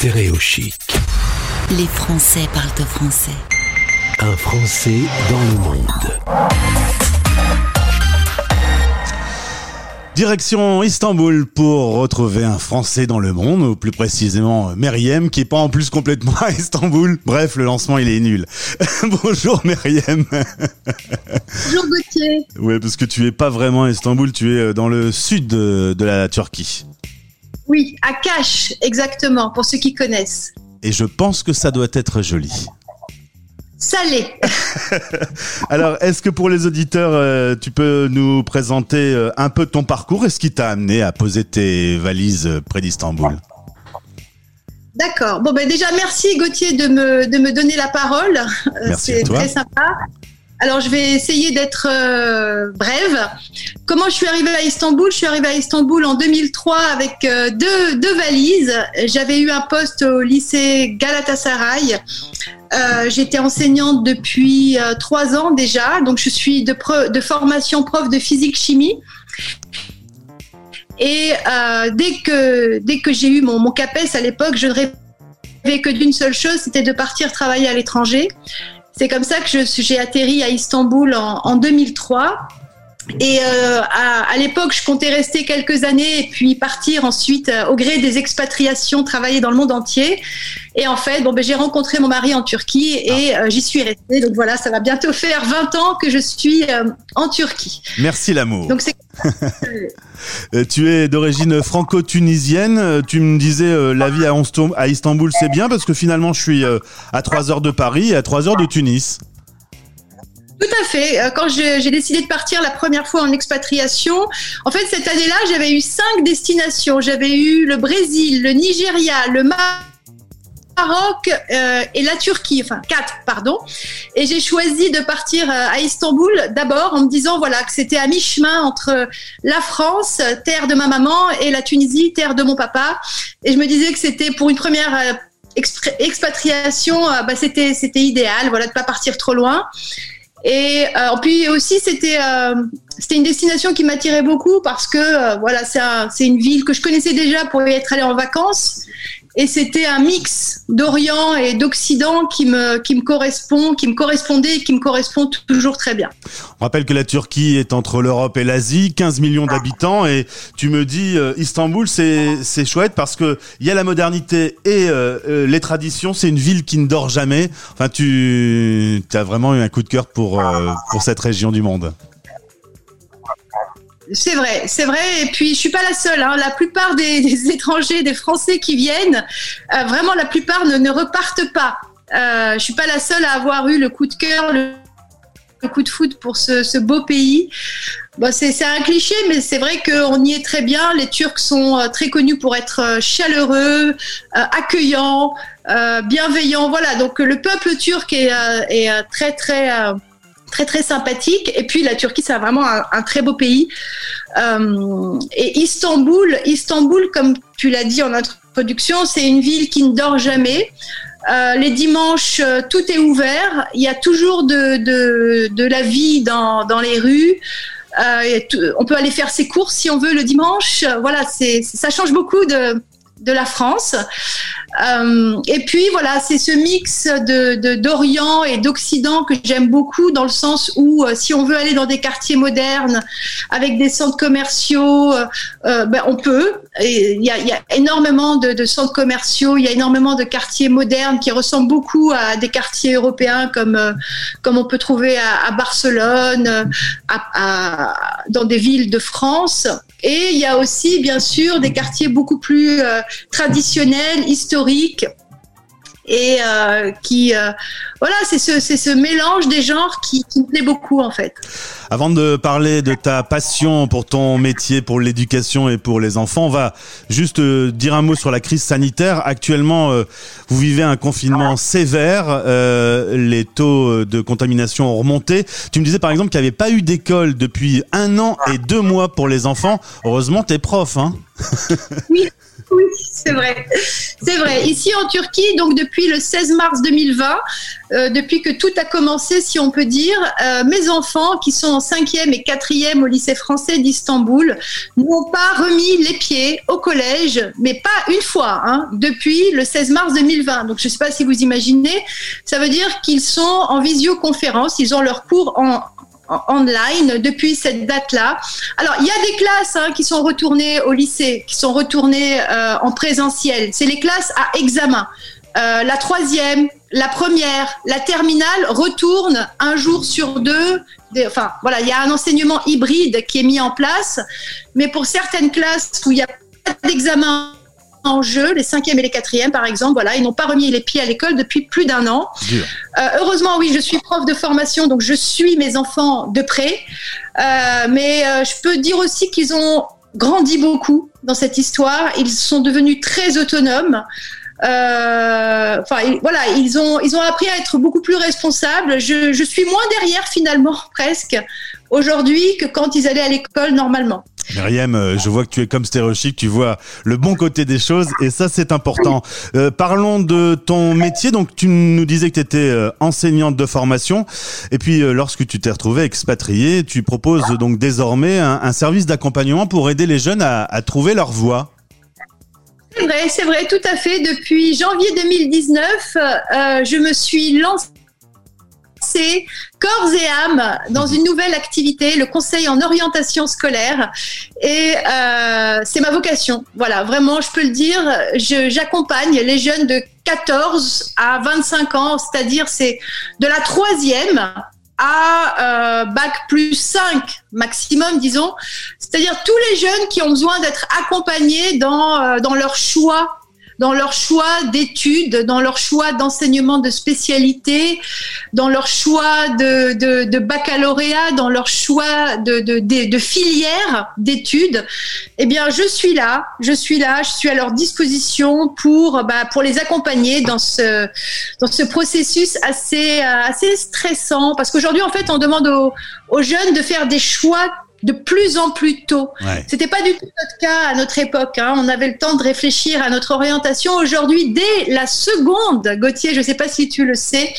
Stéréochic. Les Français parlent au français. Un Français dans le monde. Direction Istanbul pour retrouver un Français dans le monde, ou plus précisément Meriem, qui est pas en plus complètement à Istanbul. Bref, le lancement il est nul. Bonjour Meriem. Bonjour Gauthier. Ouais, parce que tu es pas vraiment à Istanbul, tu es dans le sud de, de la Turquie. Oui, à Kaş, exactement, pour ceux qui connaissent. Et je pense que ça doit être joli. Salé. Alors, est-ce que pour les auditeurs, euh, tu peux nous présenter euh, un peu ton parcours et ce qui t'a amené à poser tes valises euh, près d'Istanbul? D'accord. Bon, ben déjà, merci Gauthier de me, de me donner la parole. Merci C'est très sympa. Alors, je vais essayer d'être brève. Comment je suis arrivée à Istanbul? Je suis arrivée à Istanbul en 2003 avec deux, deux valises. J'avais eu un poste au lycée Galatasaray. Euh, J'étais enseignante depuis euh, trois ans déjà, donc je suis de, formation prof de physique-chimie. Et euh, dès que, dès que j'ai eu mon, mon CAPES à l'époque, je ne rêvais que d'une seule chose, c'était de partir travailler à l'étranger. C'est comme ça que j'ai atterri à Istanbul en, en 2003. Et euh, à, à l'époque, je comptais rester quelques années et puis partir ensuite euh, au gré des expatriations, travailler dans le monde entier. Et en fait, bon, ben, j'ai rencontré mon mari en Turquie et euh, j'y suis restée. Donc voilà, ça va bientôt faire 20 ans que je suis en Turquie. Merci l'amour. Donc c'est tu es d'origine franco-tunisienne. Tu me disais la vie à Istanbul, c'est bien parce que finalement, je suis à 3 heures de Paris et à 3 heures de Tunis. Tout à fait. Quand j'ai décidé de partir la première fois en expatriation, en fait, cette année-là, j'avais eu cinq destinations. J'avais eu le Brésil, le Nigeria, le Maroc euh, et la Turquie, enfin quatre, pardon. Et j'ai choisi de partir à Istanbul d'abord en me disant voilà que c'était à mi-chemin entre la France, terre de ma maman, et la Tunisie, terre de mon papa. Et je me disais que c'était pour une première expatriation, bah, c'était c'était idéal, voilà de pas partir trop loin. Et euh, puis aussi, c'était euh, une destination qui m'attirait beaucoup parce que euh, voilà, c'est une ville que je connaissais déjà pour y être allée en vacances. Et c'était un mix d'Orient et d'Occident qui me, qui me correspond, qui me correspondait et qui me correspond toujours très bien. On rappelle que la Turquie est entre l'Europe et l'Asie, 15 millions d'habitants, et tu me dis euh, Istanbul, c'est, c'est chouette parce que il y a la modernité et euh, euh, les traditions. C'est une ville qui ne dort jamais. Enfin, tu as vraiment eu un coup de cœur pour, pour cette région du monde. C'est vrai, c'est vrai. Et puis, je suis pas la seule. Hein. La plupart des, étrangers, des Français qui viennent, euh, vraiment, la plupart ne, repartent pas. Euh, je suis pas la seule à avoir eu le coup de cœur, le, coup de foot pour ce, ce beau pays. Bon, c'est un cliché, mais c'est vrai qu'on y est très bien. Les Turcs sont euh, très connus pour être euh, chaleureux, accueillants, bienveillants. Voilà, donc le peuple turc est, est très, très très très sympathique. Et puis la Turquie, c'est vraiment un, très beau pays. Euh, et Istanbul, Istanbul, comme tu l'as dit en introduction, c'est une ville qui ne dort jamais. Euh, les dimanches, euh, tout est ouvert. Il y a toujours de, de, de la vie dans, dans les rues. on peut aller faire ses courses si on veut le dimanche. Voilà, c'est, ça change beaucoup de, de la France. Euh, et puis voilà, c'est ce mix de d'Orient et d'Occident que j'aime beaucoup dans le sens où euh, si on veut aller dans des quartiers modernes avec des centres commerciaux, euh, ben, on peut. Il y a, y a, énormément de, centres commerciaux, il y a énormément de quartiers modernes qui ressemblent beaucoup à des quartiers européens comme comme on peut trouver à, Barcelone, à, dans des villes de France. Et il y a aussi, bien sûr, des quartiers beaucoup plus euh, traditionnels, historiques, et euh, qui euh, voilà c'est ce ce mélange des genres qui, qui, me plaît beaucoup en fait. Avant de parler de ta passion pour ton métier, pour l'éducation et pour les enfants, on va juste euh, dire un mot sur la crise sanitaire. Actuellement, euh, vous vivez un confinement sévère, euh, les taux de contamination ont remonté. Tu me disais par exemple qu'il n'y avait pas eu d'école depuis un an et deux mois pour les enfants. Heureusement, t'es prof, hein Oui. Oui, c'est vrai. C'est vrai. Ici en Turquie, donc depuis le 16 mars 2020, euh, depuis que tout a commencé, si on peut dire, euh, mes enfants qui sont en cinquième et quatrième au lycée français d'Istanbul n'ont pas remis les pieds au collège, mais pas une fois, hein, depuis le 16 mars 2020. Donc je ne sais pas si vous imaginez, ça veut dire qu'ils sont en visioconférence, ils ont leur cours en, online depuis cette date-là. Alors, il y a des classes hein, qui sont retournées au lycée, qui sont retournées euh, en présentiel. C'est les classes à examen. Euh, la troisième, la première, la terminale retourne un jour sur deux. enfin, voilà, il y a un enseignement hybride qui est mis en place. Mais pour certaines classes où il n'y a pas d'examen en jeu, les cinquièmes et les quatrièmes par exemple, voilà, ils n'ont pas remis les pieds à l'école depuis plus d'un an. Euh, heureusement, oui, je suis prof de formation, donc je suis mes enfants de près. Euh, mais je peux dire aussi qu'ils ont grandi beaucoup dans cette histoire. Ils sont devenus très autonomes. Enfin, voilà, ils ont, ils ont appris à être beaucoup plus responsables. Je, suis moins derrière finalement, presque, aujourd'hui que quand ils allaient à l'école normalement. Myriam, euh, je vois que tu es comme stéréochique, tu vois le bon côté des choses et ça c'est important. Euh, parlons de ton métier, donc tu nous disais que tu étais euh, enseignante de formation et puis lorsque tu t'es retrouvée expatriée, tu proposes donc désormais un, service d'accompagnement pour aider les jeunes à trouver leur voie. C'est vrai, tout à fait. Depuis janvier 2019, je me suis lancée corps et âme dans une nouvelle activité, le conseil en orientation scolaire. Et euh, c'est ma vocation. Voilà, vraiment, je peux le dire. J'accompagne les jeunes de 14 à 25 ans, c'est-à-dire c'est de la troisième à euh, bac plus 5 maximum, disons. C'est-à-dire tous les jeunes qui ont besoin d'être accompagnés dans, euh, dans leur choix dans leur choix d'études, dans leur choix d'enseignement de spécialité, dans leur choix de, baccalauréat, dans leur choix de, de, filière d'études, eh bien, je suis là, je suis là, je suis à leur disposition pour, bah, pour les accompagner dans ce, dans ce processus assez, assez stressant. Parce qu'aujourd'hui, en fait, on demande aux jeunes de faire des choix de plus en plus tôt. C'était pas du tout notre cas à notre époque. Hein. On avait le temps de réfléchir à notre orientation. Aujourd'hui, dès la seconde, Gauthier, je ne sais pas si tu le sais,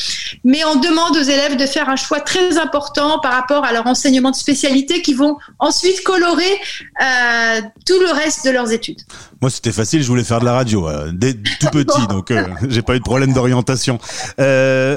mais on demande aux élèves de faire un choix très important par rapport à leur enseignement de spécialité qui vont ensuite colorer euh, tout le reste de leurs études. Moi, c'était facile. Je voulais faire de la radio euh, dès tout petit, donc euh, j'ai pas eu de problème d'orientation.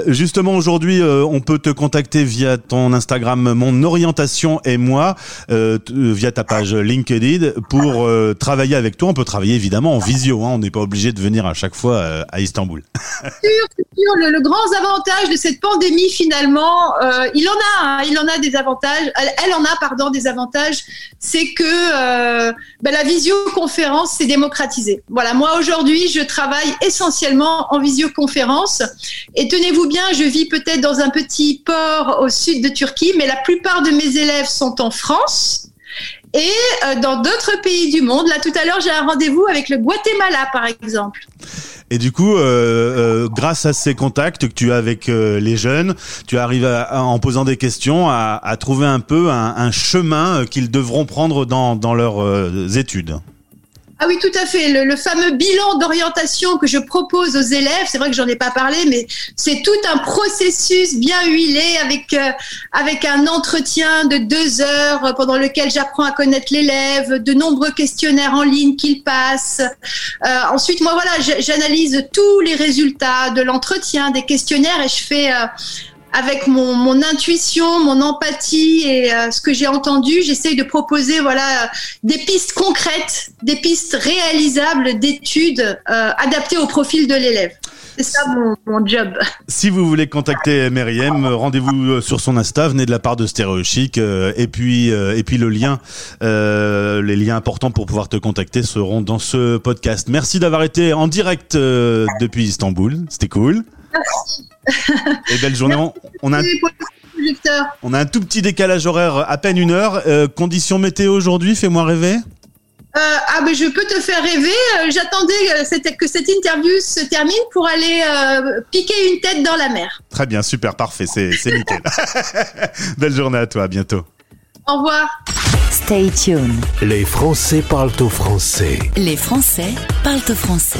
justement, aujourd'hui, on peut te contacter via ton Instagram, mon orientation et moi. Euh, via ta page LinkedIn pour euh, travailler avec toi. On peut travailler évidemment en visio, hein. on n'est pas obligé de venir à chaque fois euh, à Istanbul. sûr, sûr. Le, grand avantage de cette pandémie, finalement, il en a, hein. il en a des avantages. Elle, en a, pardon, des avantages. C'est que ben, la visioconférence s'est Voilà, moi aujourd'hui, je travaille essentiellement en visioconférence. Et tenez-vous bien, je vis peut-être dans un petit port au sud de Turquie, mais la plupart de mes élèves sont en France et euh, dans d'autres pays du monde. Là, tout à l'heure, j'ai un rendez-vous avec le Guatemala, par exemple. Et du coup, euh, euh, grâce à ces contacts que tu as avec les jeunes, tu arrives en posant des questions à, trouver un peu un, chemin qu'ils devront prendre dans, dans leurs études. Ah oui, tout à fait. Le, fameux bilan d'orientation que je propose aux élèves, c'est vrai que j'en ai pas parlé, mais c'est tout un processus bien huilé avec euh, avec un entretien de deux heures pendant lequel j'apprends à connaître l'élève, de nombreux questionnaires en ligne qu'il passe. Euh, ensuite, moi voilà, j'analyse tous les résultats de l'entretien, des questionnaires et je fais euh, avec mon, intuition, mon empathie et euh, ce que j'ai entendu, j'essaye de proposer voilà des pistes concrètes, des pistes réalisables d'études euh, adaptées au profil de l'élève. C'est ça mon, job. Si vous voulez contacter Meriem, rendez-vous euh, sur son Insta, venez de la part de Stéréo Chic, et puis et puis le lien, les liens importants pour pouvoir te contacter seront dans ce podcast. Merci d'avoir été en direct depuis Istanbul, c'était cool. Merci. Et belle journée. On, a, on a un tout petit décalage horaire, à peine une heure. Euh, conditions météo aujourd'hui, fais-moi rêver. Euh, ah ben je peux te faire rêver. Euh, j'attendais que cette interview se termine pour aller piquer une tête dans la mer. Très bien, super, parfait, c'est nickel. Belle journée à toi, à bientôt. Au revoir. Stay tuned. Les Français parlent au français. Les Français parlent au français.